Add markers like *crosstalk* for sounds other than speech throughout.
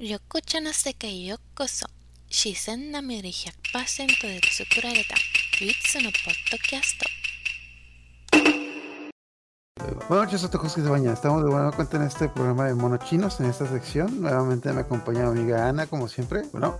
緑茶の世界へようこそ自然なみり100%で作られた唯一のポッドキャスト Buenas noches, Otojos que se bañan. Estamos de buena cuenta en este programa de monochinos, en esta sección. Nuevamente me acompaña mi amiga Ana, como siempre. Bueno,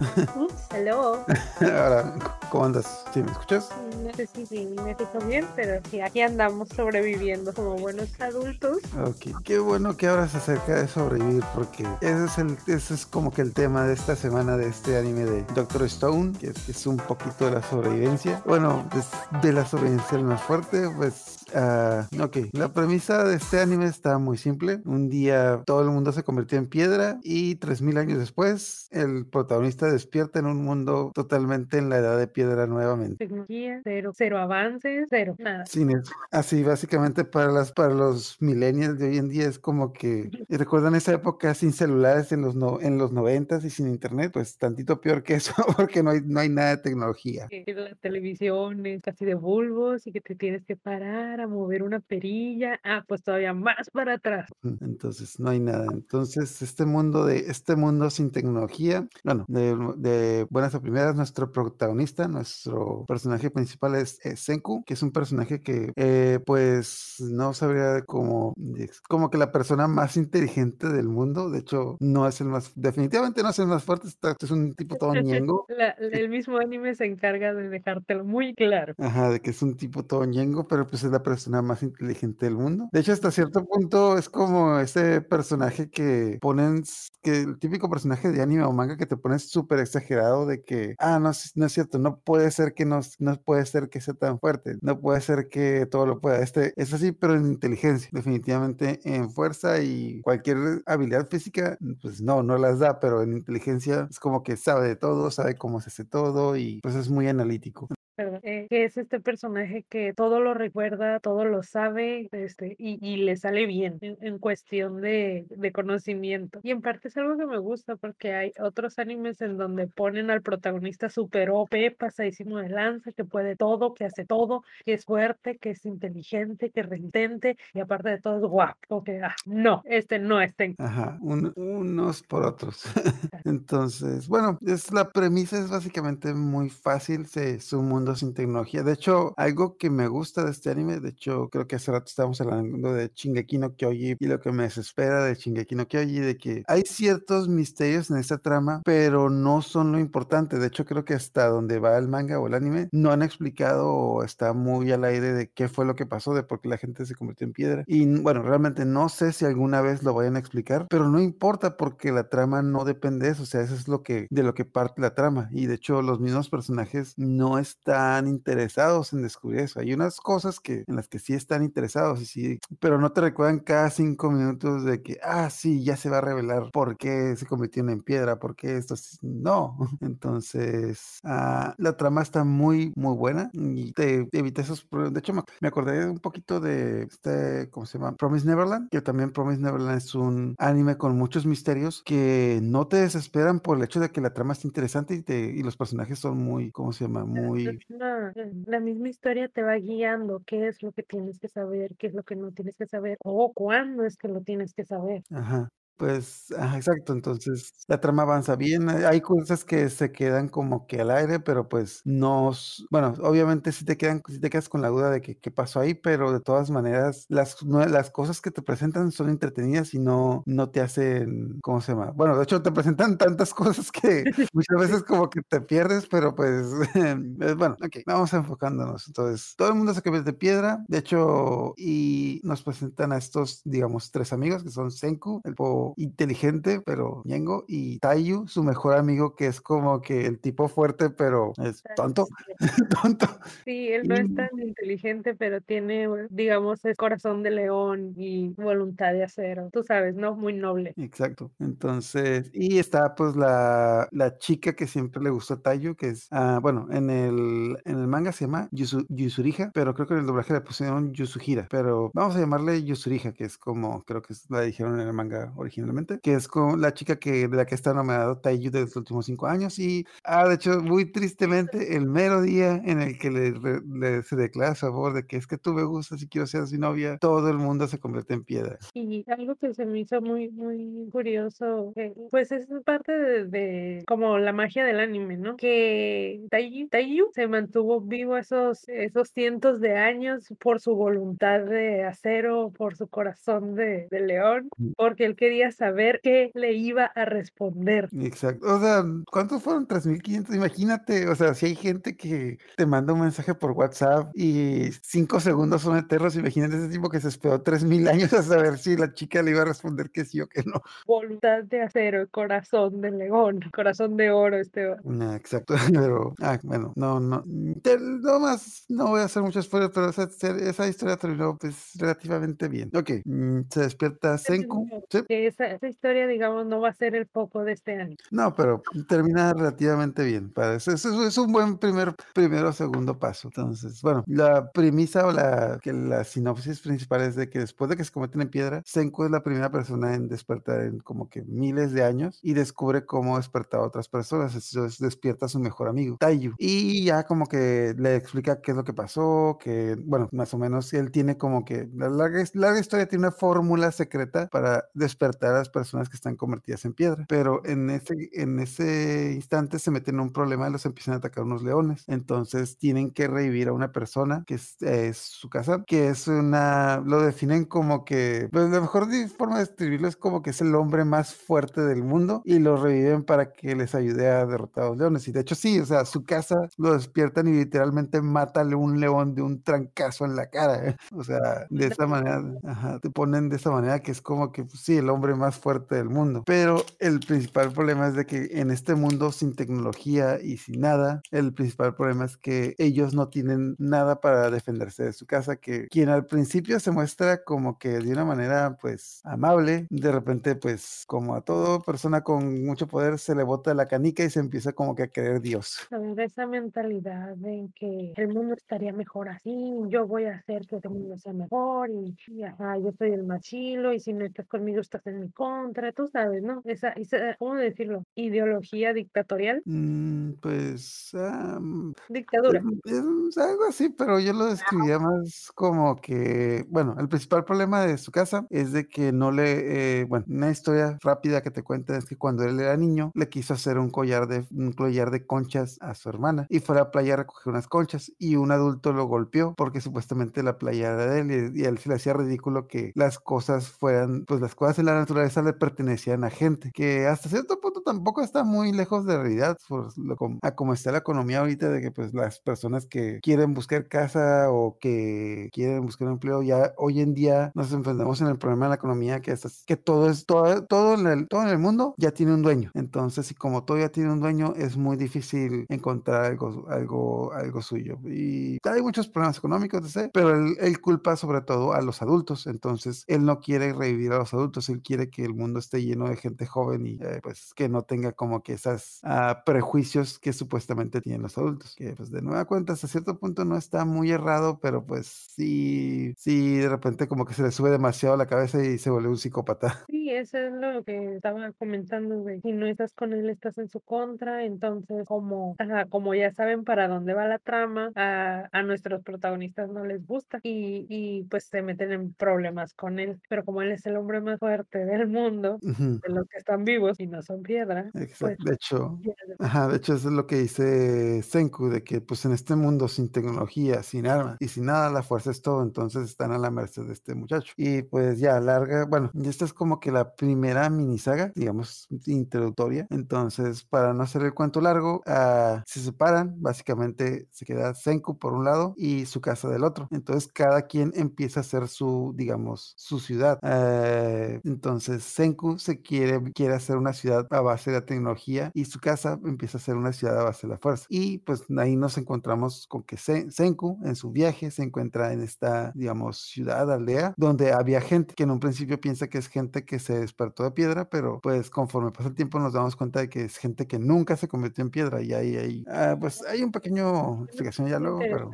Hello. *laughs* ahora, ¿cómo andas? ¿Sí me escuchas? No sé si sí, me escucho bien, pero sí, aquí andamos sobreviviendo como buenos adultos. Ok, qué bueno que hablas acerca de sobrevivir, porque ese es, el, ese es como que el tema de esta semana de este anime de Doctor Stone, que es, que es un poquito de la sobrevivencia. Bueno, es de la sobrevivencia más fuerte, pues, ah, ok, la premisa de este anime está muy simple. Un día todo el mundo se convirtió en piedra y 3000 años después el protagonista despierta en un mundo totalmente en la edad de piedra nuevamente. Tecnología, cero, cero avances, cero, nada. Sin es- así básicamente para las para los millennials de hoy en día es como que recuerdan esa época sin celulares en los no, en los noventas y sin internet pues tantito peor que eso *laughs* porque no hay no hay nada de tecnología Que la televisión es casi de bulbos y que te tienes que parar a mover una perilla. Ah, pues todavía más para atrás. entonces no hay nada entonces este mundo de este mundo sin tecnología bueno de, de buenas a primeras nuestro protagonista nuestro personaje principal es, es Senku que es un personaje que eh, pues no sabría cómo es como que la persona más inteligente del mundo de hecho no es el más definitivamente no es el más fuerte está- es un tipo todo ñengo La- *laughs* el mismo anime se encarga de dejártelo muy claro. Ajá, de que es un tipo todo ñengo, pero pues es la persona más inteligente del mundo. De hecho, hasta cierto punto es como ese personaje que ponen, que el típico personaje de anime o manga que te pones súper exagerado de que, ah, no, no es cierto, no puede ser que no, no puede ser que sea tan fuerte, no puede ser que todo lo pueda. Este es así, pero en inteligencia, definitivamente en fuerza y cualquier habilidad física, pues no, no las da, pero en inteligencia es como que sabe de todo, sabe cómo se hace todo y pues es muy analítico. ¿Verdad? Eh, que es este personaje que todo lo recuerda, todo lo sabe, este, y, y le sale bien en, en cuestión de, de conocimiento. Y en parte es algo que me gusta porque hay otros animes en donde ponen al protagonista super OP, pasadísimo de lanza, que puede todo, que hace todo, que es fuerte, que es inteligente, que es resistente, y aparte de todo es guapo. Que, ah, no, este no es Ajá, un- unos por otros. *laughs* Entonces, bueno, es la premisa es básicamente muy fácil, se- es un sin tecnología. De hecho, algo que me gusta de este anime, de hecho, creo que hace rato estábamos hablando de Shingeki no Kyoji y lo que me desespera de Shingeki no Kyoji, de que hay ciertos misterios en esta trama, pero no son lo importante. De hecho, creo que hasta donde va el manga o el anime, no han explicado o está muy al aire de qué fue lo que pasó, de por qué la gente se convirtió en piedra. Y bueno, realmente no sé si alguna vez lo vayan a explicar, pero no importa porque la trama no depende de eso, o sea, eso es lo que de lo que parte la trama y de hecho los mismos personajes no están interesados en descubrir eso. Hay unas cosas que en las que sí están interesados y sí, pero no te recuerdan cada cinco minutos de que ah sí ya se va a revelar por qué se convirtieron en piedra, por qué esto es- no. *laughs* Entonces ah, la trama está muy muy buena y te, te evita esos problemas. De hecho me, acordé un poquito de este ¿cómo se llama? Promise Neverland, que también Promise Neverland es un anime con muchos misterios que no te desesperan por el hecho de que la trama es interesante y, te, y los personajes son muy, ¿cómo se llama? Muy... La, la misma historia te va guiando qué es lo que tienes que saber, qué es lo que no tienes que saber, o cuándo es que lo tienes que saber. Ajá. Pues, ajá, exacto, entonces la trama avanza bien, eh, hay cosas que se quedan como que al aire, pero pues no, bueno, obviamente si te quedan, si te quedas con la duda de que qué pasó ahí, pero de todas maneras las, las cosas que te presentan son entretenidas y no, no te hacen, ¿cómo se llama? Bueno, de hecho te presentan tantas *laughs* cosas que *laughs* muchas veces como que te pierdes, pero pues, *laughs* eh, bueno, ok, vamos enfocándonos, entonces, todo el mundo se convierte de piedra, de hecho, y nos presentan a estos, digamos, tres amigos que son Senku, el po inteligente, pero ñengo, y Taiyu, su mejor amigo, que es como que el tipo fuerte, pero es tonto, *laughs* tonto. Sí, él no es tan inteligente, pero tiene, digamos, es corazón de león y voluntad de acero. Tú sabes, ¿no? Muy noble. Exacto. Entonces, y está pues la, la chica que siempre le gustó a Taiyu, que es, ah, bueno, en el, en el manga se llama Yusu- Yusuriha, pero creo que en el doblaje le pusieron Yusuhira, pero vamos a llamarle Yusuriha, que es como, creo que es- la dijeron en el manga original. Originalmente, que es con la chica que de la que está enamorado Taiyu desde los últimos cinco años y, ah, de hecho, muy tristemente, el mero día en el que le, le- se declara a favor de que es que tú me gustas y quiero ser su novia, todo el mundo se convierte en piedra. Y algo que se me hizo muy, muy curioso, eh, pues es parte de, de como la magia del anime, ¿no? Que Taiyu, Taiyu se mantuvo vivo esos, esos cientos de años por su voluntad de acero, por su corazón de, de león, Mm. porque él quería saber qué le iba a responder. Exacto. O sea, ¿cuántos fueron? 3.500. Imagínate, o sea, si hay gente que te manda un mensaje por WhatsApp y cinco segundos son eternos, imagínate ese tipo que se esperó 3.000 años a saber si la chica le iba a responder que sí o que no. Voluntad de acero, corazón de león, corazón de oro, este. Ah, exacto, *laughs* pero, ah, bueno, no, no, te- no más, no voy a hacer mucho spoiler, pero esa, esa historia terminó pues relativamente bien. Ok, mm, se despierta Senku, ¿sí? Esa, esa historia, digamos, no va a ser el foco de este año. No, pero termina relativamente bien. Para eso, eso es un buen primer, primero o segundo paso. Entonces, bueno, la premisa o la, que la sinopsis principal es de que después de que se convierten en piedra, Senku es la primera persona en despertar en como que miles de años y descubre cómo despertar a otras personas. Entonces despierta a su mejor amigo, Taiyu. Y ya como que le explica qué es lo que pasó, que, bueno, más o menos él tiene como que, la larga, larga historia tiene una fórmula secreta para despertar a las personas que están convertidas en piedra. Pero en ese, en ese instante se meten en un problema y los empiezan a atacar unos leones. Entonces tienen que revivir a una persona que es, es su casa, que es una, lo definen como que, pues la mejor forma de describirlo es como que es el hombre más fuerte del mundo y lo reviven para que les ayude a derrotar a los leones. Y de hecho sí, o sea, su casa lo despiertan y literalmente mátale un león de un trancazo en la cara. ¿eh? O sea, de esa manera, ajá, te ponen de esa manera que es como que, pues, sí, el hombre más fuerte del mundo. Pero el principal problema es de que en este mundo sin tecnología y sin nada, el principal problema es que ellos no tienen nada para defenderse de su casa, que quien al principio se muestra como que de una manera pues amable, de repente pues como a todo persona con mucho poder se le bota la canica y se empieza como que a creer Dios. A esa mentalidad de que el mundo estaría mejor así, yo voy a hacer que el mundo sea mejor y, y, ajá, yo soy el más chilo y si no estás conmigo estás en mi contra, tú sabes, ¿no? Esa, esa ¿cómo decirlo? Ideología dictatorial, Mm, pues mm, dictadura. Es, es algo así, pero yo lo describía más como que, bueno, el principal problema de su casa es de que no le, eh, bueno, una historia rápida que te cuenta es que cuando él era niño le quiso hacer un collar de, un collar de conchas a su hermana y fue a la playa a recoger unas conchas y un adulto lo golpeó porque supuestamente la playa era de él y, y a él se le hacía ridículo que las cosas fueran, pues las cosas en la naturaleza le pertenecían a gente, que hasta cierto punto tampoco está muy lejos de realidad, por lo, a como está la economía ahorita de que pues las personas que quieren buscar casa o que quieren buscar empleo ya hoy en día nos enfrentamos en el problema de la economía que, es, que todo es todo, todo, en el, todo en el mundo ya tiene un dueño. Entonces y como todo ya tiene un dueño es muy difícil encontrar algo algo algo suyo. Y hay muchos problemas económicos pero él, él culpa sobre todo a los adultos. Entonces él no quiere revivir a los adultos él quiere que el mundo esté lleno de gente joven y eh, pues que no tenga como que esas ah, prejuicios que supuestamente tienen los adultos. Que pues de nueva cuenta hasta cierto punto no está muy errado, pero pues sí, sí de repente como que se le sube demasiado la cabeza y se vuelve un psicópata. *laughs* Sí, eso es lo que estaba comentando, de si no estás con él, estás en su contra, entonces como, como ya saben para dónde va la trama, a, a nuestros protagonistas no les gusta y, y pues se meten en problemas con él, pero como él es el hombre más fuerte del mundo, Ujú, de los que están vivos y no son piedra, pues Exacto. De hecho. Ajá, de hecho eso es lo que dice Senku, de que pues en este mundo sin tecnología, sin armas y sin nada, la fuerza es todo, entonces están a la merced de este muchacho. Y pues ya larga, bueno, esta es como que la primera minisaga, digamos, introductoria. Entonces, para no hacer el cuento largo, ah, se separan, básicamente se queda Senku por un lado y su casa del otro. Entonces, cada quien empieza a hacer su, digamos, su ciudad. Eh, entonces, Senku se quiere, quiere hacer una ciudad a base de la tecnología y su casa empieza a ser una ciudad a base de la fuerza. Y pues ahí nos encontramos con que Senku en su viaje se encuentra en esta, digamos, ciudad, aldea, donde había gente que en un principio piensa que es gente que se despertó de piedra, pero pues conforme pasa el tiempo nos damos cuenta de que es gente que nunca se convirtió en piedra y ahí, ahí ah, pues hay un pequeño explicación ya luego, pero...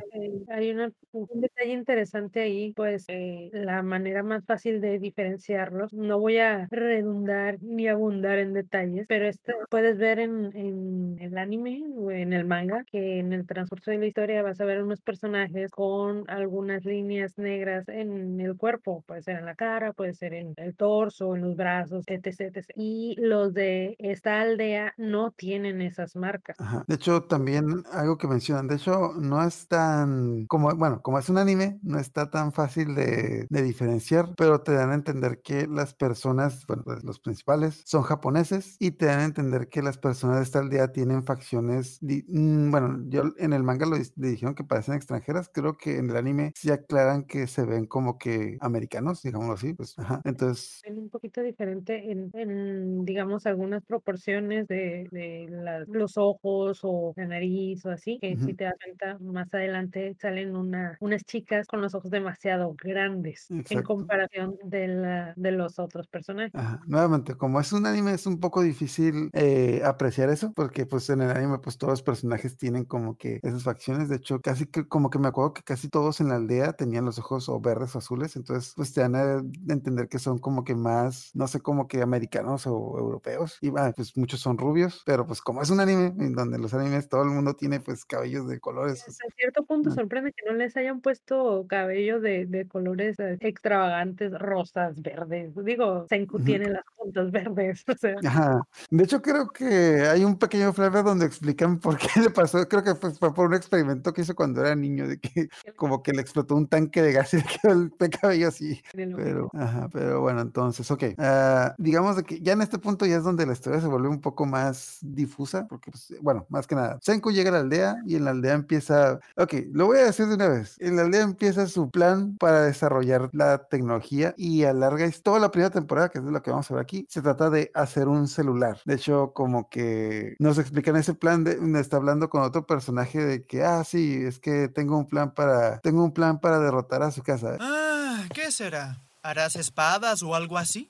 Hay un detalle interesante ahí, pues eh, la manera más fácil de diferenciarlos, no voy a redundar ni abundar en detalles, pero esto puedes ver en, en el anime o en el manga que en el transcurso de la historia vas a ver unos personajes con algunas líneas negras en el cuerpo, puede ser en la cara, puede ser en el torso, en los brazos, etc. etc. Y los de esta aldea no tienen esas marcas. De hecho, también algo que mencionan, de hecho, no es tan como, bueno, como es un anime, no está tan fácil de, de diferenciar, pero te dan a entender que las personas, bueno, pues, los principales son japoneses y te dan a entender que las personas de esta aldea tienen facciones, mm, bueno, yo en el manga lo dijeron que parecen extranjeras, creo que en el anime sí aclaran que se ven como que americanos, digámoslo así, pues, ajá, entonces... Un poquito diferente en, digamos, algunas proporciones de, de los ojos o la nariz o así, que si te das cuenta, más adelante salen una, unas chicas con los ojos demasiado grandes en comparación de, la, de los otros personajes. Ajá. Nuevamente, como es un anime, es un poco difícil eh, apreciar eso, porque pues en el anime, pues todos los personajes tienen como que esas facciones, de hecho, casi que como que me acuerdo que casi todos en la aldea tenían los ojos o verdes o azules, entonces pues te dan a entender que son como que más, no sé, como que americanos o europeos, y pues muchos son rubios, pero pues como es un anime, en donde los animes todo el mundo tiene pues cabellos de colores. Hasta cierto punto sorprende que no les hayan puesto cabello de, de colores eh, extravagantes, rosas, verdes, digo, Senku tiene las puntas verdes, o sea. Ajá. De hecho creo que hay un pequeño flavor donde explican por qué *laughs* le pasó, creo que fue, fue por un experimento que hizo cuando era niño, de que como que le explotó un tanque de gas y *laughs* le quedó el cabello así. Pero, ajá, pero bueno, entonces, ok. Uh, digamos de que ya en este punto ya es donde la historia se vuelve un poco más difusa, porque, pues, bueno, más que nada, Senku llega a la aldea y en la aldea empieza, ok, lo voy a decir de una vez, en la aldea empieza su plan para desarrollar la tecnología y alarga toda la primera temporada, que es lo que vamos a ver aquí, se trata de hacer un celular. De hecho, como que nos explican ese plan de, está hablando con otro personaje de que, ah, sí, es que tengo un plan para, tengo un plan para derrotar a su casa. Ah, ¿qué será? ¿Harás espadas o algo así?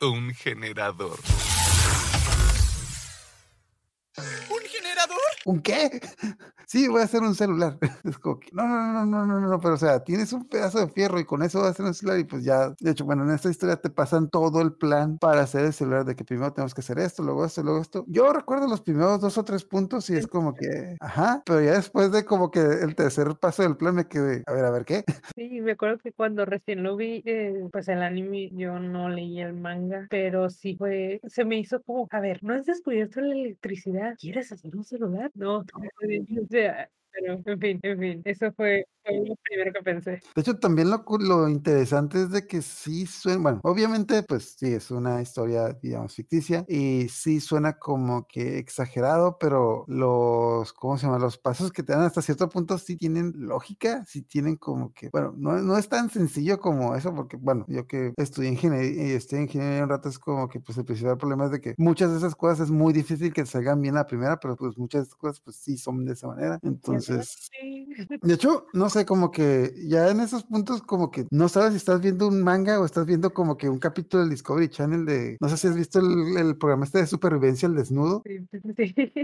Un generador. ¿Un qué? *laughs* Sí, voy a hacer un celular. *laughs* Es como que, no, no, no, no, no, no, pero o sea, tienes un pedazo de fierro y con eso vas a hacer un celular y pues ya, de hecho, bueno, en esta historia te pasan todo el plan para hacer el celular de que primero tenemos que hacer esto, luego esto, luego esto. Yo recuerdo los primeros dos o tres puntos y es como que, ajá, pero ya después de como que el tercer paso del plan me quedé, a ver, a ver, ¿qué? *laughs* Sí, me acuerdo que cuando recién lo vi, eh, pues el anime, yo no leí el manga, pero sí fue, se me hizo como, a ver, no has descubierto la electricidad, ¿quieres hacer un celular? No, o sea, pero en fin, en fin, eso fue fue lo primero que pensé. De hecho, también lo, lo interesante es de que sí suena, bueno, obviamente, pues sí, es una historia, digamos, ficticia y sí suena como que exagerado, pero los, ¿cómo se llama? Los pasos que te dan hasta cierto punto sí tienen lógica, sí tienen como que, bueno, no, no es tan sencillo como eso, porque, bueno, yo que estudié ingeniería y en ingeniería un rato es como que, pues el principal problema es de que muchas de esas cosas es muy difícil que salgan bien la primera, pero pues muchas de esas cosas, pues sí son de esa manera. Entonces, de hecho, no sé, como que ya en esos puntos como que no sabes si estás viendo un manga o estás viendo como que un capítulo del Discovery Channel de, no sé si has visto el, programa este de supervivencia al desnudo. Sí,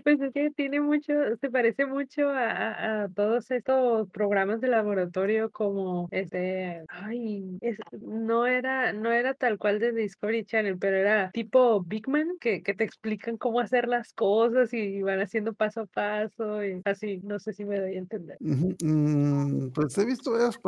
pues *laughs* es que tiene mucho, se parece mucho a, a, todos estos programas de laboratorio como este, ay, es, no era, no era tal cual de Discovery Channel, pero era tipo Big Man, que, que te explican cómo hacer las cosas y van haciendo paso a paso y así, no sé si me doy a entender. Mm, pues he visto varios,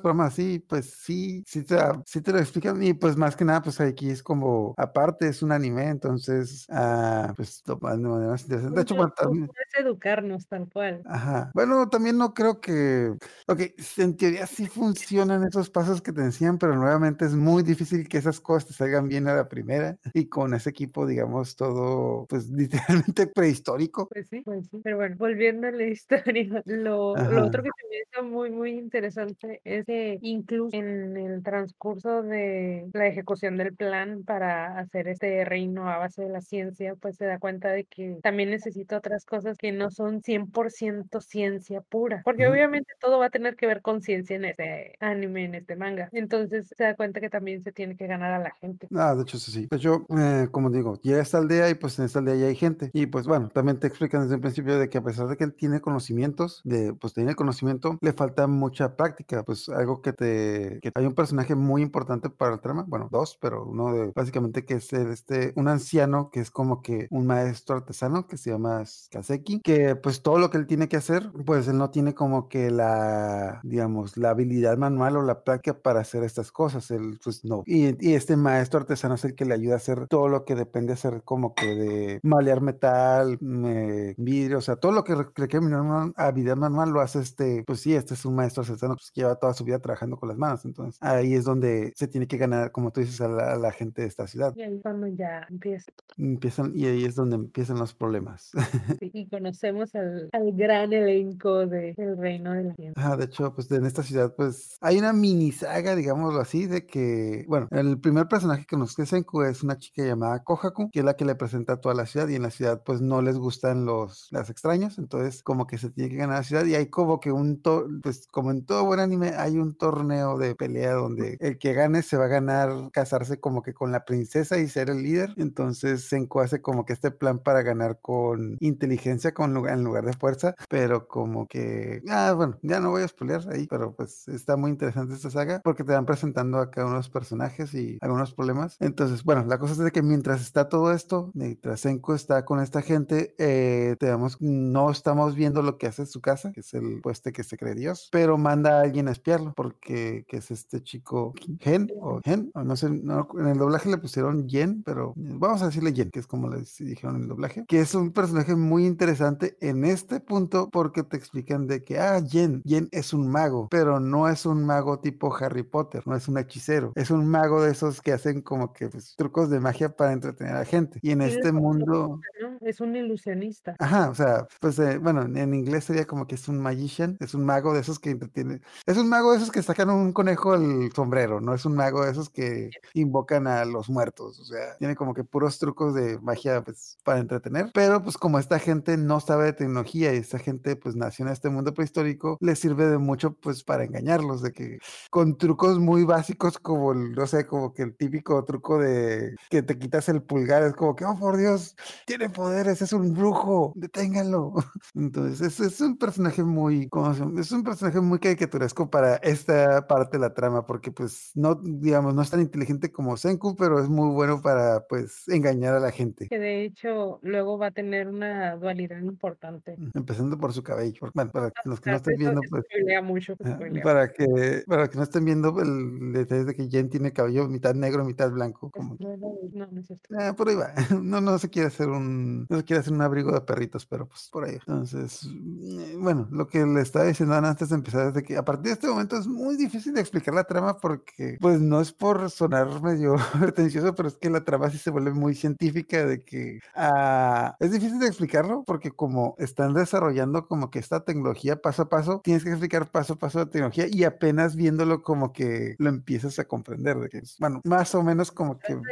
programas así, pues sí, sí te, sí te lo explican y pues más que nada, pues aquí es como, aparte es un anime, entonces, ah, pues de manera más interesante. De hecho, bueno, también... Educarnos tal cual. Ajá. Bueno, también no creo que, ok, en teoría sí funcionan esos pasos que te enseñan, pero nuevamente es muy difícil que esas cosas te salgan bien a la primera y con ese equipo, digamos, todo, pues *laughs* literalmente prehistórico. Pues sí, pues sí. Pero bueno, volviendo a la historia, lo, lo otro que está muy, muy interesante es que incluso en el transcurso de la ejecución del plan para hacer este reino a base de la ciencia, pues se da cuenta de que también necesita otras cosas que no son 100% ciencia pura, porque obviamente todo va a tener que ver con ciencia en este anime, en este manga. Entonces se da cuenta que también se tiene que ganar a la gente. Ah, de hecho, sí, sí. De hecho, eh, como digo, llega a esta aldea y pues en esta aldea ya hay gente. Y pues bueno, también te explican desde el principio de que a pesar de que él tiene conocimientos, de pues tiene conocimiento, le falta mucha práctica. Pues algo que te... que hay un personaje muy importante para el trama, bueno, dos, pero uno de básicamente que es el, este, un anciano que es como que un maestro artesano que se llama Kaseki, que pues todo lo que él tiene que hacer, pues él no tiene como que la, digamos, la habilidad manual o la práctica para hacer estas cosas, él pues no. Y, y este maestro artesano es el que le ayuda a hacer todo lo que depende hacer como que de malear metal, me- vidrio, o sea, todo lo que re- requiere una habilidad manual lo hace este, pues sí, este es un maestro artesano pues, que lleva toda su vida trabajando con las manos, entonces ahí es donde se tiene que ganar, como tú dices, a la, a la gente de esta ciudad. Y ahí cuando ya empieza. Empiezan, y ahí es donde empiezan los problemas. *laughs* sí, Y conocemos al, al gran elenco de El Reino de la Ciencia. Ajá, de hecho, pues en esta ciudad, pues hay una mini saga, digámoslo así, de que, bueno, el primer personaje que nos Senku es una chica llamada Kohaku, que es la que le presenta a toda la ciudad, y en la ciudad, pues no les gustan los las extraños, entonces como que se tiene que ganar la ciudad, y hay como que un, to- pues como en todo buen anime, hay un torneo de pelea donde el que gane se va a ganar casarse como que con la princesa y ser el líder, entonces Senku hace como que este plan para ganar con inteligencia con lugar, en lugar de fuerza, pero como que, ah, bueno, ya no voy a spoilear ahí, pero pues está muy interesante esta saga porque te van presentando a cada uno de los personajes y algunos problemas. Entonces, bueno, la cosa es de que mientras está todo esto, mientras Senku está con esta gente, eh, te damos, no estamos viendo lo que hace su casa, que es el pueste que se cree Dios, pero manda a alguien a espiarlo porque que es este chico Gen o Gen, o no sé, no, en el doblaje le pusieron Yen, pero vamos a decirle Yen, que es como le dijeron en el doblaje, que es un personaje muy interesante en este punto porque te explican de que, ah, Yen, Yen es un mago, pero no es un mago tipo Harry Potter, no es un hechicero, es un mago de esos que hacen como que pues, trucos de magia para entretener a la gente. Y en este mundo... Es un ilusionista. Ajá, o sea, pues eh, bueno, en inglés sería como que es un magician, es un mago de esos que entretiene, es un mago de esos que sacan un conejo al sombrero, no es un mago de esos que invocan a los muertos, o sea, tiene como que puros trucos de magia pues para entretener, pero pues como esta gente no sabe de tecnología y esta gente pues nació en este mundo prehistórico, les sirve de mucho pues para engañarlos, de que con trucos muy básicos como el, no sé, como que el típico truco de que te quitas el pulgar, es como que, oh por Dios, tiene poderes, es un brujo, deténganlo. *laughs* Entonces, es, es un personaje muy, ¿cómo se llama? Es un personaje muy caricaturesco para esta parte de la trama, porque pues no, digamos, no es tan inteligente como Senku, pero es muy bueno para pues engañar a la gente. Que de hecho luego va a tener una dualidad importante. Empezando por su cabello. Bueno, para los que no estén viendo, pues mucho. Para que, para que no estén viendo el detalle de que Jen tiene cabello mitad negro, mitad blanco, como No, no, es cierto. Ah, por ahí va. *laughs* No, no se quiere hacer un, no se quiere hacer un abrigo de perritos, pero pues por ahí. Entonces, mm, bueno, lo que le estaba diciendo Ana antes de empezar de que a partir de este momento es muy difícil de explicar la trama porque, pues no es por sonar *laughs* medio pretencioso, pero es que la trama sí se vuelve muy científica de que ah, es difícil de explicarlo porque como están desarrollando como que esta tecnología paso a paso, tienes que explicar paso a paso la tecnología y apenas viéndolo como que lo empiezas a comprender de que es, bueno, más o menos como que, de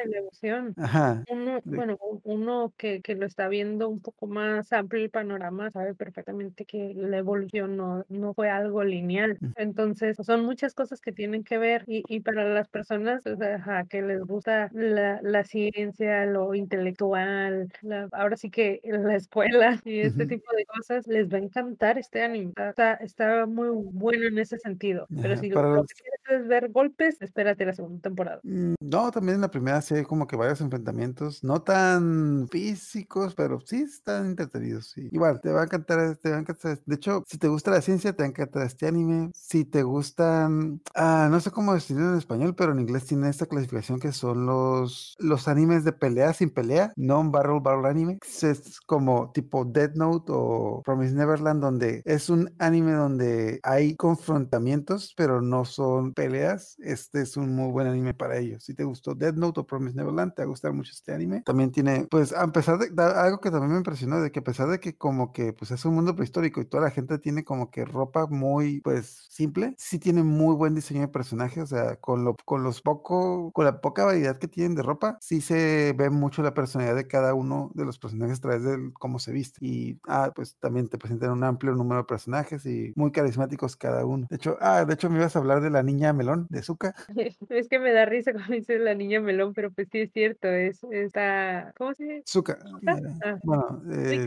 ajá. Uno, de- bueno, uno que, que lo está viendo un poco más amplio el panorama sabe perfectamente que la evolución no, no fue algo lineal. Entonces, son muchas cosas que tienen que ver y, y para las personas o sea, ajá, que les gusta la, la ciencia, lo intelectual, la- ahora sí que la escuela y este tipo de cosas, les va a encantar este anime. Está, está muy bueno en ese sentido. Pero si para lo los- que ver golpes, espérate la segunda temporada. Mm, No, también en la primera sí hay como que varios enfrentamientos, no tan físicos, pero sí están entretenidos. sí. Igual, te va a encantar, te va a encantar. De hecho, si te gusta la ciencia, te va a encantar este anime. Si te gustan, ah, no sé cómo decirlo en español, pero en inglés tiene esta clasificación que son los, los animes de pelea sin pelea, non-barrel barrel anime. Es como tipo Death Note o Promise Neverland, donde es un anime donde hay confrontamientos, pero no son peleas. Este es un muy buen anime para ellos. Si te gustó Death Note o Promise Neverland, te va a gustar mucho este anime. También tiene, pues, a pesar de algo que también me impresionó, de que a pesar de que como que pues es un mundo prehistórico y toda la gente tiene como que ropa muy, pues, simple. Sí tiene muy buen diseño de personaje, o sea, con, lo, con los poco, con la poca variedad que tienen de ropa, sí se ve mucho la personalidad de cada uno de los personajes a través de cómo se viste. Y, ah, pues también te presentan un amplio número de personajes y muy carismáticos cada uno. De hecho, ah, de hecho me ibas a hablar de la niña melón, de Zuka. *laughs* Es que me da risa cuando dices la niña melón, pero pues sí es cierto, es esta, ¿cómo se dice? ¿Zuka? eh, Ah, bueno, eh.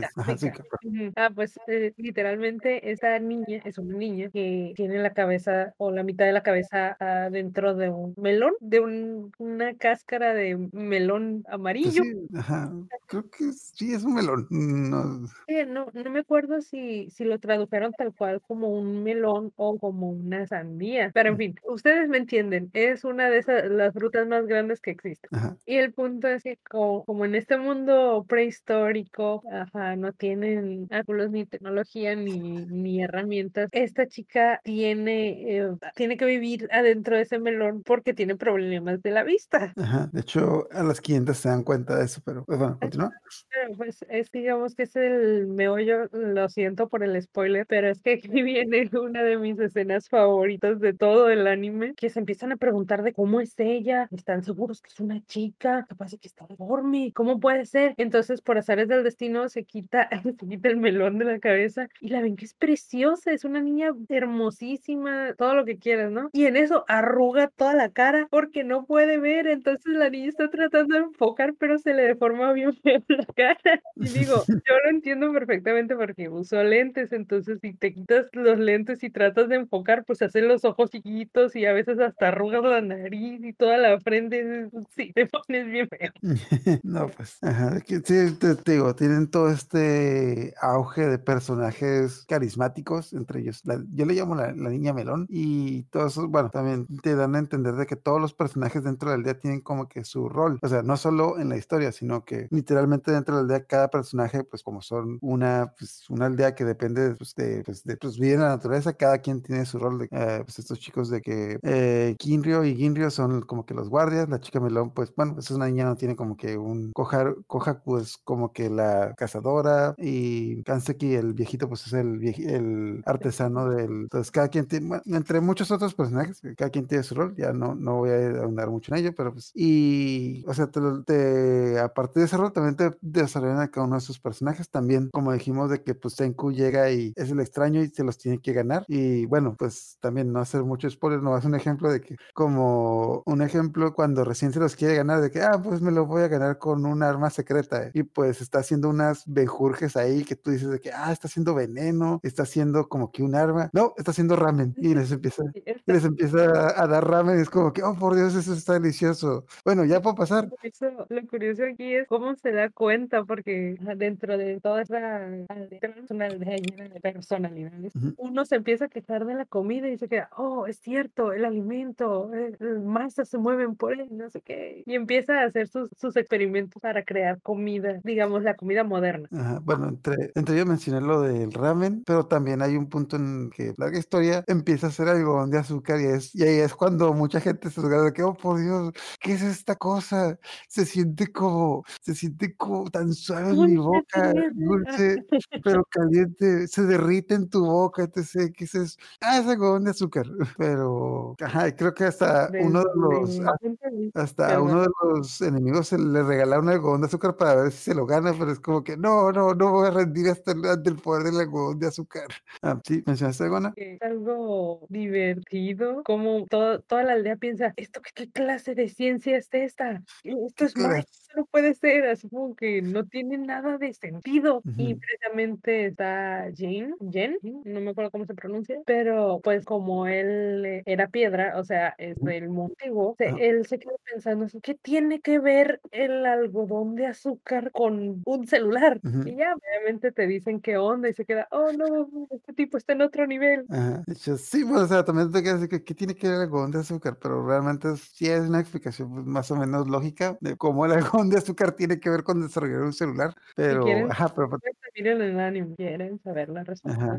Ah, pues eh, literalmente esta niña es una niña que tiene la cabeza o la mitad de la cabeza ah, dentro de un melón, de un- una cáscara de melón Pues amarillo. sí, ajá, creo que sí es un melón. No, Eh, no, no me acuerdo si, si lo tradujeron tal cual como un melón o como una sandía, pero en fin, ustedes me entienden, es una de esas, las frutas más grandes que existen. ajá. Y el punto es que como, como en este mundo prehistórico, ajá, no tienen árboles ni tecnología ni, ni herramientas, esta chica tiene, eh, tiene que vivir adentro de ese melón porque tiene problemas de la vista. Ajá, de hecho, a las 500 se dan cuenta de eso, pero pues, bueno, continúa. Pero, Pues es digamos que es el meollo, lo siento por el spoiler, pero es que aquí *laughs* viene una de mis escenas favoritas de todo el anime, que se empiezan a preguntar de cómo es ella, están seguros que es una chica, capaz de que está deforme, ¿cómo puede ser? Entonces, por azares del destino, se quita, *laughs* se quita el melón de la cabeza y la ven que es preciosa, es una niña hermosísima, todo lo que quieras, ¿no? Y en eso arruga toda la cara porque no puede ver, entonces la niña está tratando de enfocar, pero se le deforma bien *laughs* feo la cara. Y digo, *laughs* yo lo entiendo perfectamente porque uso lentes, entonces si te quitas los lentes y tratas de enfocar, pues hacen los ojos chiquitos y a veces hasta arrugas la nariz y toda la frente, sí, te *laughs* pones bien feo. *laughs* No, pues, ajá, sí, te, digo, tienen todo este auge de personajes carismáticos, entre ellos, yo le llamo la, niña melón, y todos bueno, también te dan a entender de que todos los personajes dentro de la aldea tienen como que su rol, o sea, no solo en la historia, sino que literalmente dentro de la aldea cada personaje, pues como son una, pues, una aldea que depende pues, de, pues, de, pues, en la naturaleza, cada quien tiene su rol, de, eh, pues estos chicos de que eh, Kinryo y Ginryo son como que los guardias, la chica melón, pues bueno, pues es una niña, no tiene como que un Koharu- Kohaku es como que la cazadora y Kanseki el viejito pues es el, el artesano del, entonces cada quien tiene, bueno, entre muchos otros personajes, cada quien tiene su rol, ya no, no voy a ahondar mucho en ello, pero pues, y, o sea, te, a partir de ese rol también te desarrollan cada uno de sus personajes, también como dijimos de que pues Senku llega y es el extraño y se los tiene que ganar, y bueno, pues también no hacer mucho spoiler, no es un ejemplo de que, como un ejemplo cuando recién se los quiere ganar, de que, ah, pues me lo voy a ganar con un arma secreta, y pues está haciendo unas benjurjes ahí que tú dices de que, ah, está haciendo veneno, está haciendo como que un arma, no, está haciendo ramen, y les empieza *laughs* Y les empieza a, dar ramen, y es como que, oh, por Dios, eso está delicioso. Bueno, ya puedo pasar. Eso, lo curioso aquí es cómo se da cuenta, porque ajá, dentro de toda esa una aldea llena de personalidades, uno se empieza a quejar de la comida y se queda, oh, es cierto, el alimento, eh, masas se mueven por él, no sé qué, y empieza a hacer sus, sus experimentos para crear comida, digamos, la comida moderna. Ajá, Bueno, entre, entre ellos mencioné lo del ramen, pero también hay un punto en que larga historia empieza a hacer algodón de azúcar y, es, y ahí es cuando mucha gente se agarra de que, oh, por Dios, ¿qué es esta cosa? Se siente como, se siente como tan suave en mi boca, dulce, pero *laughs* caliente, se derrite en tu boca, etc. ¿Qué es eso? Ah, es algodón de azúcar, *laughs* pero, ajá, y creo que hasta uno de los, de vista, hasta a uno de los enemigos se le regalaron algodón de azúcar para ver si se lo gana, pero es como que no, no, no voy a rendir hasta el- ante el poder del algodón de azúcar. *laughs* Ah, sí, mencionaste que es algo divertido, como todo, toda la aldea piensa, ¿esto qué, clase de ciencia es esta? Esto es esto no puede ser, así como que no tiene nada de sentido. Y Ujú. precisamente está Jane, Jen, no me acuerdo cómo se pronuncia, pero pues como él eh, era piedra, o sea, es del antiguo, se- él se quedó pensando, ¿qué tiene que ver el algodón de azúcar con un celular? Ujú. Y ya, obviamente te dicen qué onda y se queda, oh no, este tipo está en otro nivel. Ajá. De sí, pues, o sea, también te quedas que, ¿qué tiene que ver el algodón de azúcar? Pero realmente sí es una explicación pues, más o menos lógica de cómo el dónde azúcar tiene que ver con desarrollar un celular, pero, quieren ajá, pero Miren el anime, quieren saber la respuesta.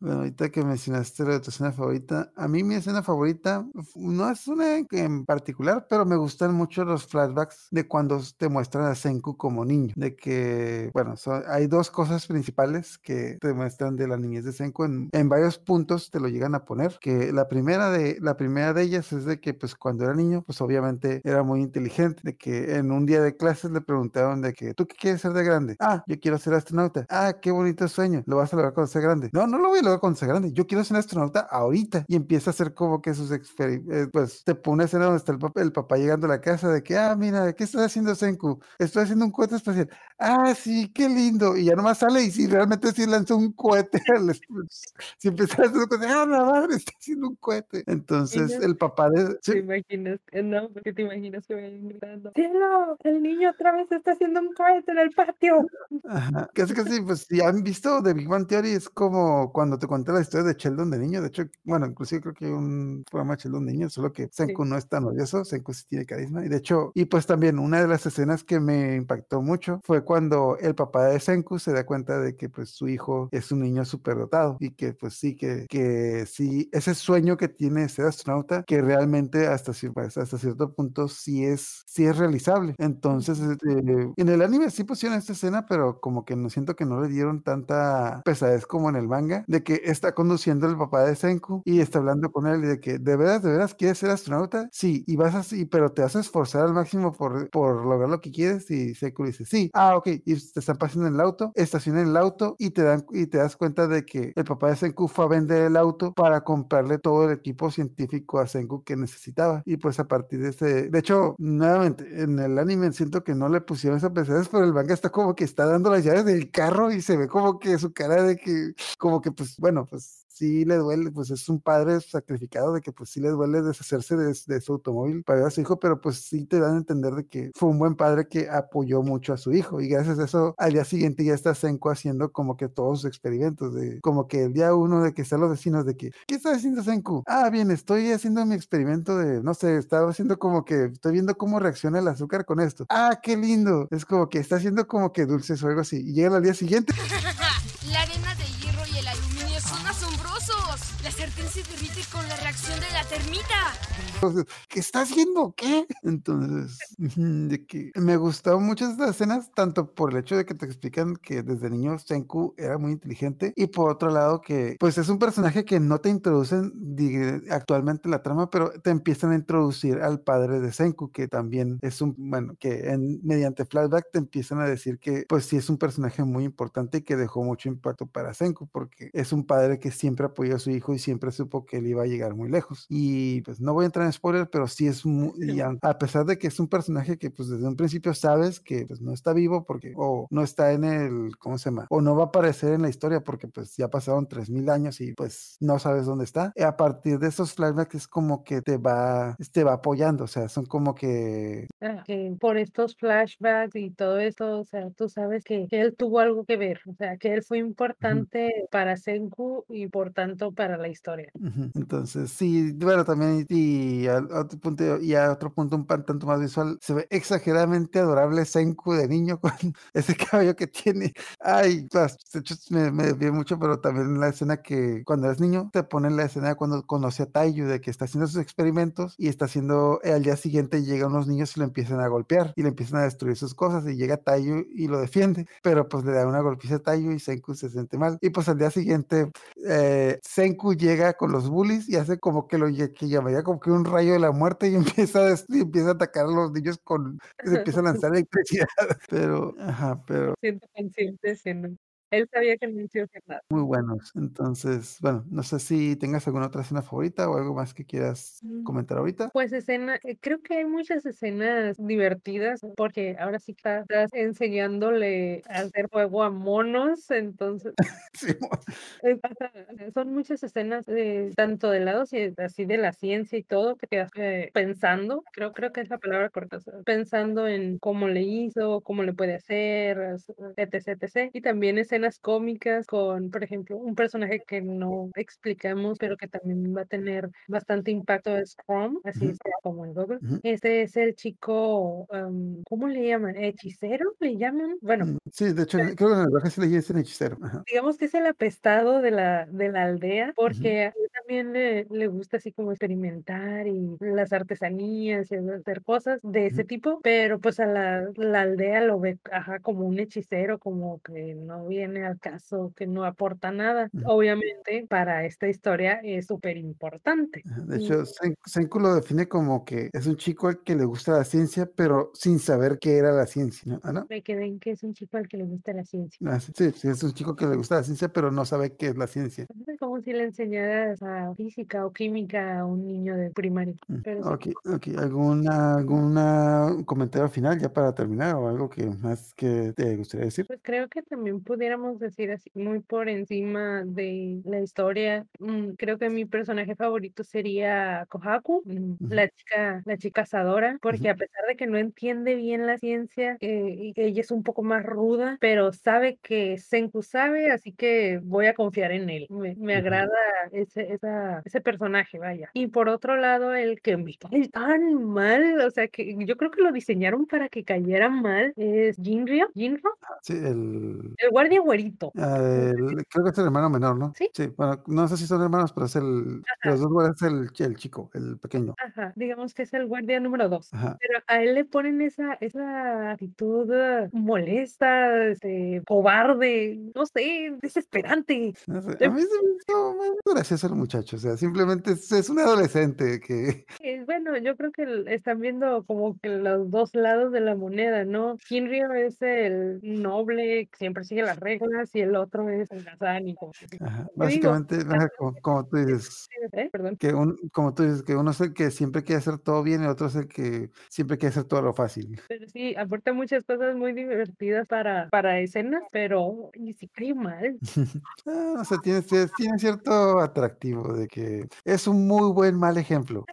Bueno, ahorita que mencionaste lo de tu escena favorita, a mí mi escena favorita no es una en particular, pero me gustan mucho los flashbacks de cuando te muestran a Senku como niño. De que, bueno, hay dos cosas principales que te muestran de la niñez de Senku. En, en varios puntos te lo llegan a poner. Que la primera de, la primera de ellas es de que, pues, cuando era niño, pues obviamente era muy inteligente. De que en un día de clases le preguntaron de que, ¿tú qué quieres ser de grande? Ah, yo quiero ser astronauta. Ah, qué bonito sueño. Lo vas a lograr cuando sea grande. No, no lo voy a lograr cuando sea grande. Yo quiero ser astronauta ahorita. Y empieza a hacer como que sus experimentos. pues te pone escena donde está el papá, el papá llegando a la casa de que, ah, mira, ¿qué estás haciendo, Senku? Estoy haciendo un cohete espacial. Ah, sí, qué lindo. Y ya nomás sale y si realmente sí lanzó un cohete. *laughs* Si empieza a hacer un cohete, ah, la madre, está haciendo un cohete. Entonces el papá de... ¿Te imaginas? eh, No, porque te imaginas que vayan gritando. ¡Cielo! El niño otra vez está haciendo un cohete en el patio. *laughs* Ajá, Casi, casi, pues si han visto The Big Bang Theory, es como cuando te conté la historia de Sheldon de niño. De hecho, bueno, inclusive creo que un programa de Sheldon de niño, solo que Senku no es tan odioso, Senku sí tiene carisma. Y de hecho, y pues también una de las escenas que me impactó mucho fue cuando el papá de Senku se da cuenta de que pues su hijo es un niño superdotado y que pues sí, que, que sí, ese sueño que tiene ser astronauta, que realmente hasta, pues, hasta cierto punto sí es, sí es realizable. Entonces, este, en el anime sí pusieron esta escena, pero como que no siento que no le dieron tanta pesadez como en el manga, de que está conduciendo el papá de Senku y está hablando con él y de que, ¿de veras, de veras quieres ser astronauta? Sí, y vas así, pero te vas a esforzar al máximo por, por lograr lo que quieres y Senku dice, sí, ah, ok, y te están pasando en el auto, estacionan el auto y te dan y te das cuenta de que el papá de Senku fue a vender el auto para comprarle todo el equipo científico a Senku que necesitaba y pues a partir de ese, de hecho, nuevamente, en el anime siento que no le pusieron esa pesadez, pero el manga está como que está dando las llaves del carro y se ve como que su cara de que, como que pues, bueno, pues sí le duele, pues es un padre sacrificado de que pues sí le duele deshacerse de, su automóvil para ayudar a su hijo, pero pues sí te dan a entender de que fue un buen padre que apoyó mucho a su hijo y gracias a eso al día siguiente ya está Senko haciendo como que todos sus experimentos, de como que el día uno de que están los vecinos de que, ¿qué está haciendo Senku? Ah, bien, estoy haciendo mi experimento de, no sé, estaba haciendo como que, estoy viendo cómo reacciona el azúcar con esto. Ah, qué lindo. Es como que está haciendo como que dulces o algo así. Y llega al día siguiente *laughs* La arena de con la reacción de la termita. ¿Qué está haciendo? ¿Qué? Entonces, de que me gustaron muchas estas escenas, tanto por el hecho de que te explican que desde niño Senku era muy inteligente, y por otro lado que, pues es un personaje que no te introducen actualmente en la trama, pero te empiezan a introducir al padre de Senku, que también es un, bueno, que en, mediante flashback te empiezan a decir que, pues sí es un personaje muy importante y que dejó mucho impacto para Senku, porque es un padre que siempre apoyó a su hijo y siempre supo que él iba a llegar muy lejos. Y pues no voy a entrar en spoiler, pero sí es muy, y a, a pesar de que es un personaje que pues desde un principio sabes que pues no está vivo porque o no está en el, ¿cómo se llama? O no va a aparecer en la historia porque pues ya pasaron 3000 años y pues no sabes dónde está. Y a partir de esos flashbacks es como que te va, te va apoyando, o sea, son como que Ah, que por estos flashbacks y todo esto, o sea, tú sabes que, que él tuvo algo que ver, o sea, que él fue importante para Senku y por tanto para la historia. Entonces, sí, bueno, también, y a otro punto, y a otro punto un pan tanto más visual, se ve exageradamente adorable Senku de niño *laughs* con ese cabello que tiene. Ay, hecho, me, me desvié mucho, pero también la escena que cuando eres niño te ponen la escena cuando conoce a Taiyu, de que está haciendo sus experimentos y está haciendo, eh, al día siguiente llegan unos niños y lo empiezan a golpear y le empiezan a destruir sus cosas y llega Taiyu y lo defiende, pero pues le da una golpiza a Taiyu y Senku se siente mal. Y pues al día siguiente eh, Senku llega con los bullies y hace como que lo que llamaría como que un rayo de la muerte y *laughs* empieza a, y empieza a atacar a los niños con se empieza a lanzar *laughs* electricidad. *laughs* Pero, ajá, pero Siento consciente que no. Él sabía que no iba a hacer nada. muy buenos. Entonces, bueno, no sé si tengas alguna otra escena favorita o algo más que quieras Mm. comentar ahorita. Pues escena, eh, creo que hay muchas escenas divertidas porque ahora sí está- estás enseñándole a hacer juego a monos, entonces *laughs* Sí, eh, ajá, son muchas escenas eh, tanto de lados y así de la ciencia y todo que quedas eh, pensando, creo creo que es la palabra correcta, o sea, pensando en cómo le hizo, cómo le puede hacer, etc, etc. Y también escenas escenas cómicas con, por ejemplo, un personaje que no explicamos, pero que también va a tener bastante impacto es Chrome, así Ujú. sea como el Google. Ujú. Este es el chico, am, ¿cómo le llaman? ¿Hechicero? ¿Le llaman? Bueno, Mm, Sí, de hecho, *laughs* creo que en el sí le dicen hechicero. Ajá. digamos que es el apestado de la, de la aldea, porque a él también le, le gusta así como experimentar y las artesanías y hacer cosas de ese tipo, pero pues a la, la aldea lo ve ajá, como un hechicero, como que no viene al caso, que no aporta nada. Obviamente para esta historia es súper importante. De hecho, Sen- Senku lo define como que es un chico al que le gusta la ciencia, pero sin saber qué era la ciencia, ¿no? ¿Ah, no? Me quedé en que es un chico al que le gusta la ciencia. Ah, sí, sí, es un chico que le gusta la ciencia, pero no sabe qué es la ciencia. Como si le enseñaras a física o química a un niño de primaria. Mm, Pero sí. Ok, ok. ¿Alguna, alguna un comentario final ya para terminar o algo que más que te gustaría decir? Pues creo que también pudiéramos decir así, muy por encima de la historia. mm, creo que mi personaje favorito sería Kohaku, mm, la chica, la chica cazadora, porque a pesar de que no entiende bien la ciencia, eh, ella es un poco más ruda, pero sabe que Senku sabe, así que voy a confiar en él. Me, me Ujú. agrada ese, esa, ese personaje, vaya. Y por otro lado, el que me cae tan mal, o sea, que yo creo que lo diseñaron para que cayera mal, es Jinryo. Jinro. Sí, el, El guardia güerito. ah, el- creo que es el hermano menor, ¿no? ¿Sí? Sí, bueno, no sé si son hermanos, pero es el, Ajá. los dos es el, el chico, el pequeño. Ajá, digamos que es el guardia número dos. Ajá. Pero a él le ponen esa, esa actitud molesta, este, cobarde, no sé, desesperante. No sé, a mí se me hizo muy gracioso el muchacho, o sea, simplemente es, es un adolescente que *laughs* Eh, bueno, yo creo que están viendo como que los dos lados de la moneda, ¿no? Kinryo es el noble que siempre sigue las reglas y el otro es el satánico. Ajá, digo, básicamente, ajá, como, como tú dices, ¿Eh? Perdón. que un, como tú dices, que uno es el que siempre quiere hacer todo bien y el otro es el que siempre quiere hacer todo lo fácil. Pero sí, aporta muchas cosas muy divertidas para, para escenas, pero y sí cae mal. *laughs* Ah, o sea, tiene, tiene tiene cierto atractivo de que es un muy buen mal ejemplo.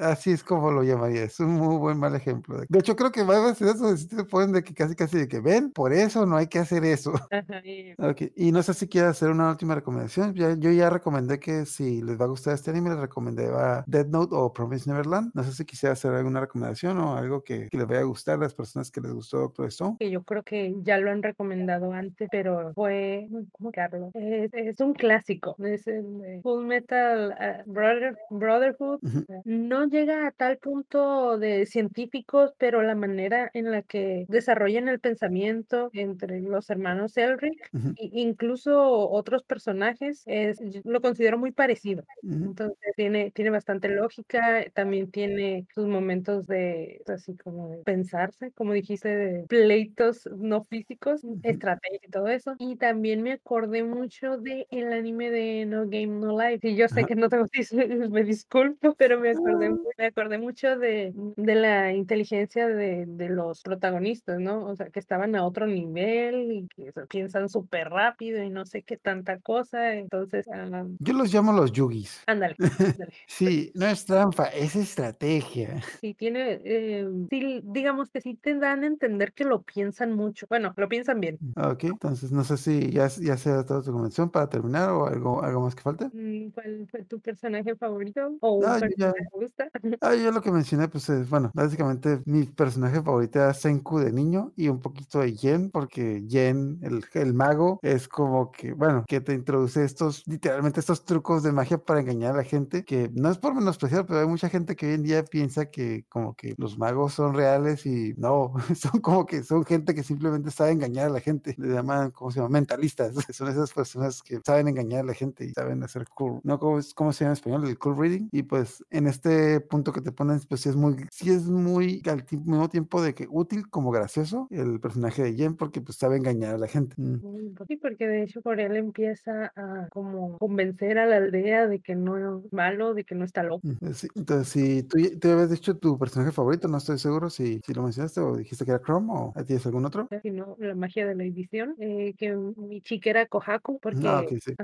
Así es como lo llamaría, es un muy buen mal ejemplo. De hecho, creo que va a ser eso, si te ponen de que casi casi de que ven, por eso no hay que hacer eso. Ajá, y- *laughs* no sé si quieres hacer una última recomendación. Ya, yo ya recomendé que si les va a gustar este anime, les recomendé a Dead Note o Promise Neverland. No sé si quisiera hacer alguna recomendación o algo que, que les vaya a gustar a las personas que les gustó Doctor Stone. que yo creo que ya lo han recomendado antes, pero fue, ¿cómo explicarlo? Es, es un clásico, es el de Full Metal ah, Brother, Brotherhood. Ujú, eh, No llega a tal punto de científicos, pero la manera en la que desarrollan el pensamiento entre los hermanos Elric, ujú, e incluso otros personajes, es, lo considero muy parecido. ujú, Entonces tiene, tiene bastante lógica, también tiene sus momentos de así como de pensarse, como dijiste, de pleitos no físicos, estrategia y todo eso. Y también me acordé mucho de el anime de No Game No Life. Y yo sé que no tengo *laughs* me disculpo, pero me acordé, Ah. me acordé mucho de, de la inteligencia de, de los protagonistas, ¿no? O sea, que estaban a otro nivel y que piensan súper rápido y no sé qué tanta cosa. Entonces, ah, Yo los llamo los yugis. ándale, *laughs* ándale. Sí, no es trampa, es estrategia. Sí, tiene, eh, sí, digamos que sí te dan a entender que lo piensan mucho. Bueno, lo piensan bien. Ok, entonces no sé si ya, ya sea toda tu convención para terminar o algo, algo más que falta. Mm, ¿Cuál fue tu personaje favorito? ¿O un No, ya- personaje que te gusta? *laughs* Ah, yo lo que mencioné, pues es, bueno, básicamente mi personaje favorito era Senku de niño y un poquito de Yen, porque Yen, el, el mago, es como que, bueno, que te introduce estos, literalmente estos trucos de magia para engañar a la gente, que no es por menospreciar, pero hay mucha gente que hoy en día piensa que como que los magos son reales y no, *laughs* son como que son gente que simplemente sabe engañar a la gente, le llaman, ¿cómo se llama? Mentalistas, *laughs* son esas personas que saben engañar a la gente y saben hacer cool, ¿no? ¿Cómo, es- cómo se llama en español? El cool reading. Y pues en este punto que te ponen, pues sí es muy, sí es muy al mismo tiempo de que útil como gracioso el personaje de Jen porque pues sabe engañar a la gente. Mm. Sí, porque de hecho por él empieza a como convencer a la aldea de que no es malo, de que no está loco. Sí, Entonces, si tú, ya habías dicho tu personaje favorito, no estoy seguro si, si lo mencionaste o dijiste que era Chrome o tienes algún otro. sino la magia de la edición, eh, que mi chica era Kohaku, porque Ah, sí.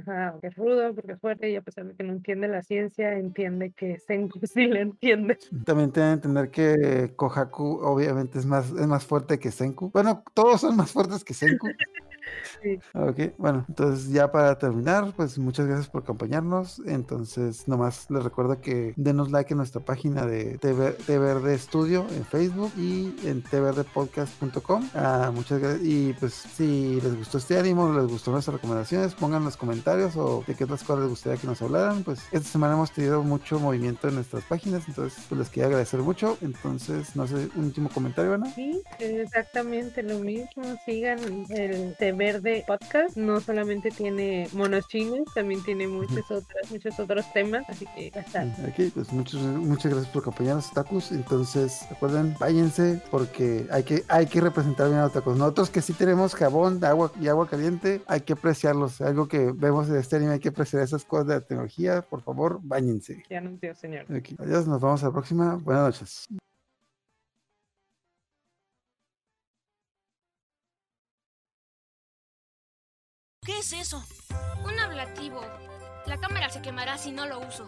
Que es rudo, porque es fuerte, y a pesar de que no entiende la ciencia, entiende que Senku *laughs* sí le entiende. También te que entender que Kohaku obviamente es más, es más fuerte que Senku. Bueno, todos son más fuertes que Senku. Sí. Ok, bueno, entonces ya para terminar, pues muchas gracias por acompañarnos. Entonces, nomás les recuerdo que denos like en nuestra página de TV, Studio en Facebook y en tverdepodcast.com. Ah, muchas gracias. Y pues si les gustó este ánimo, les gustó nuestras recomendaciones, pongan los comentarios o de qué otras cosas les gustaría que nos hablaran. Pues esta semana hemos tenido mucho movimiento en nuestras páginas, entonces pues les quiero agradecer mucho. Entonces, no sé, un último comentario, Ana. Sí, exactamente lo mismo. Sigan el Té Verde Podcast. No solamente tiene monos chinos, también tiene muchas otras, muchos otros temas. Así que ya está. Aquí, pues muchas, muchas gracias por acompañarnos, Otakus. Entonces, recuerden, váyanse porque hay que, hay que representar bien a Otakus. Nosotros que sí tenemos jabón, agua y agua caliente, hay que apreciarlos. Algo que vemos en este anime, hay que apreciar esas cosas de la tecnología. Por favor, váyanse. Ya anunció, señor. Aquí. Adiós, nos vemos a la próxima. Buenas noches. ¿Qué es eso? Un ablativo. La cámara se quemará si no lo uso.